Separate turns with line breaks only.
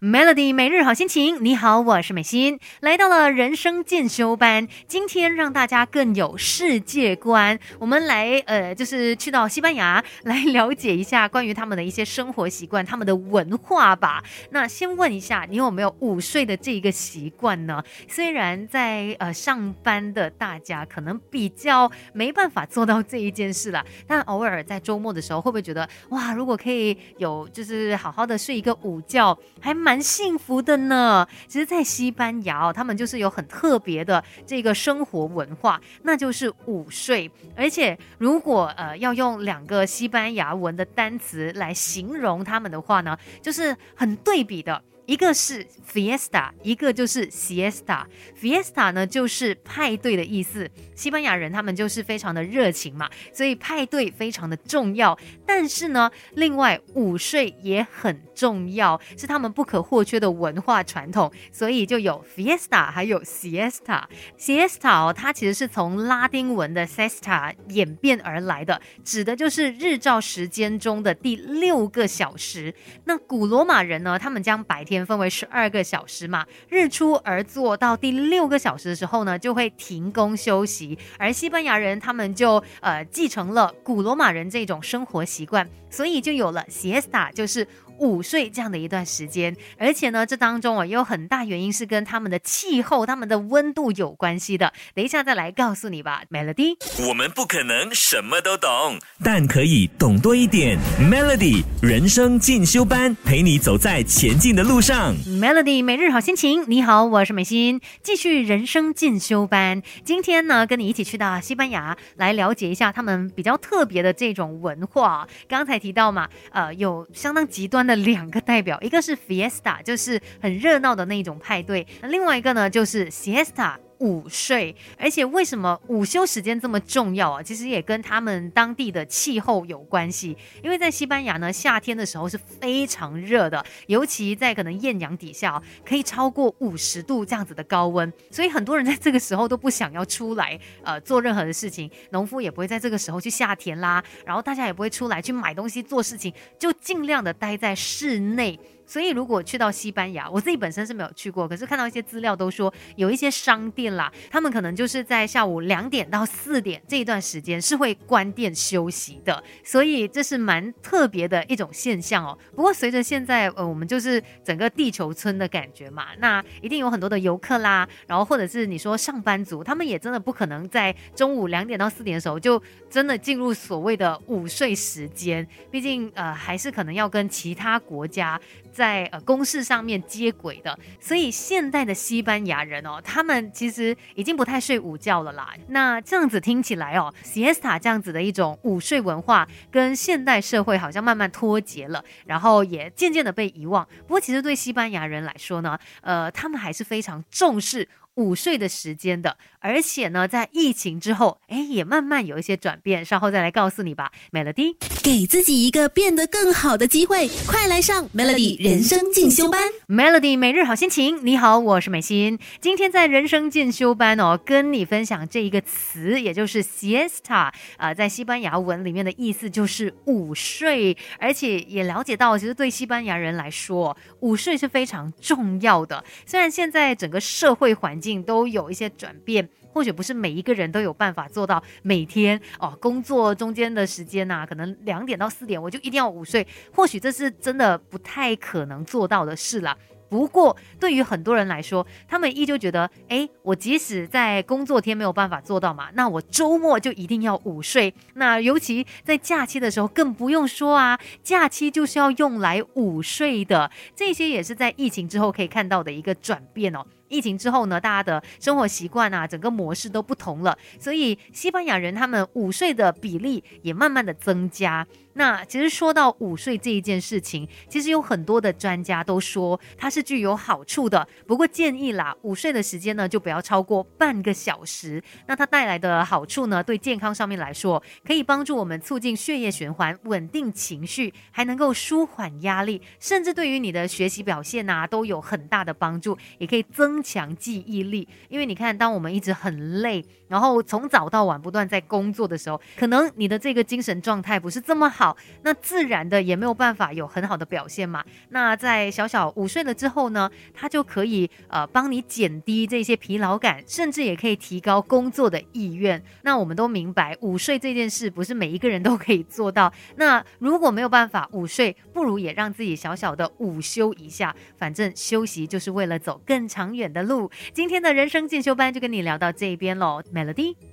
Melody 每日好心情，你好，我是美心，来到了人生进修班，今天让大家更有世界观。我们来呃，就是去到西班牙 来了解一下关于他们的一些生活习惯、他们的文化吧。那先问一下，你有没有午睡的这一个习惯呢？虽然在呃上班的大家可能比较没办法做到这一件事了，但偶尔在周末的时候，会不会觉得哇，如果可以有就是好好的睡一个午觉，还蛮。蛮幸福的呢。其实，在西班牙，他们就是有很特别的这个生活文化，那就是午睡。而且，如果呃要用两个西班牙文的单词来形容他们的话呢，就是很对比的。一个是 fiesta，一个就是 siesta。fiesta 呢就是派对的意思。西班牙人他们就是非常的热情嘛，所以派对非常的重要。但是呢，另外午睡也很重要，是他们不可或缺的文化传统。所以就有 fiesta，还有 siesta。siesta 哦，它其实是从拉丁文的 sesta 演变而来的，指的就是日照时间中的第六个小时。那古罗马人呢，他们将白天分为十二个小时嘛，日出而作到第六个小时的时候呢，就会停工休息。而西班牙人他们就呃继承了古罗马人这种生活习惯，所以就有了 siesta，就是。午睡这样的一段时间，而且呢，这当中啊也有很大原因是跟他们的气候、他们的温度有关系的。等一下再来告诉你吧，Melody。
我们不可能什么都懂，但可以懂多一点。Melody 人生进修班，陪你走在前进的路上。
Melody 每日好心情，你好，我是美心，继续人生进修班。今天呢，跟你一起去到西班牙，来了解一下他们比较特别的这种文化。刚才提到嘛，呃，有相当极端的。的两个代表，一个是 fiesta，就是很热闹的那一种派对；那另外一个呢，就是 siesta。午睡，而且为什么午休时间这么重要啊？其实也跟他们当地的气候有关系。因为在西班牙呢，夏天的时候是非常热的，尤其在可能艳阳底下，可以超过五十度这样子的高温，所以很多人在这个时候都不想要出来，呃，做任何的事情。农夫也不会在这个时候去下田啦，然后大家也不会出来去买东西做事情，就尽量的待在室内。所以，如果去到西班牙，我自己本身是没有去过，可是看到一些资料都说，有一些商店啦，他们可能就是在下午两点到四点这一段时间是会关店休息的，所以这是蛮特别的一种现象哦。不过，随着现在呃，我们就是整个地球村的感觉嘛，那一定有很多的游客啦，然后或者是你说上班族，他们也真的不可能在中午两点到四点的时候就真的进入所谓的午睡时间，毕竟呃，还是可能要跟其他国家。在呃公事上面接轨的，所以现代的西班牙人哦，他们其实已经不太睡午觉了啦。那这样子听起来哦，siesta 这样子的一种午睡文化，跟现代社会好像慢慢脱节了，然后也渐渐的被遗忘。不过其实对西班牙人来说呢，呃，他们还是非常重视。午睡的时间的，而且呢，在疫情之后，哎，也慢慢有一些转变，稍后再来告诉你吧。Melody，
给自己一个变得更好的机会，快来上 Melody 人生进修班。
Melody 每日好心情，你好，我是美心。今天在人生进修班哦，跟你分享这一个词，也就是 siesta 啊，在西班牙文里面的意思就是午睡，而且也了解到，其实对西班牙人来说，午睡是非常重要的。虽然现在整个社会环境，都有一些转变，或许不是每一个人都有办法做到每天哦，工作中间的时间呐，可能两点到四点我就一定要午睡，或许这是真的不太可能做到的事了。不过对于很多人来说，他们依旧觉得，哎，我即使在工作天没有办法做到嘛，那我周末就一定要午睡。那尤其在假期的时候，更不用说啊，假期就是要用来午睡的。这些也是在疫情之后可以看到的一个转变哦。疫情之后呢，大家的生活习惯啊，整个模式都不同了，所以西班牙人他们午睡的比例也慢慢的增加。那其实说到午睡这一件事情，其实有很多的专家都说它是具有好处的。不过建议啦，午睡的时间呢就不要超过半个小时。那它带来的好处呢，对健康上面来说，可以帮助我们促进血液循环，稳定情绪，还能够舒缓压力，甚至对于你的学习表现呐都有很大的帮助，也可以增。强记忆力。因为你看，当我们一直很累，然后从早到晚不断在工作的时候，可能你的这个精神状态不是这么好，那自然的也没有办法有很好的表现嘛。那在小小午睡了之后呢，它就可以呃帮你减低这些疲劳感，甚至也可以提高工作的意愿。那我们都明白，午睡这件事不是每一个人都可以做到。那如果没有办法午睡，不如也让自己小小的午休一下，反正休息就是为了走更长远的路。今天的人生进修班就跟你聊到这边喽，Melody。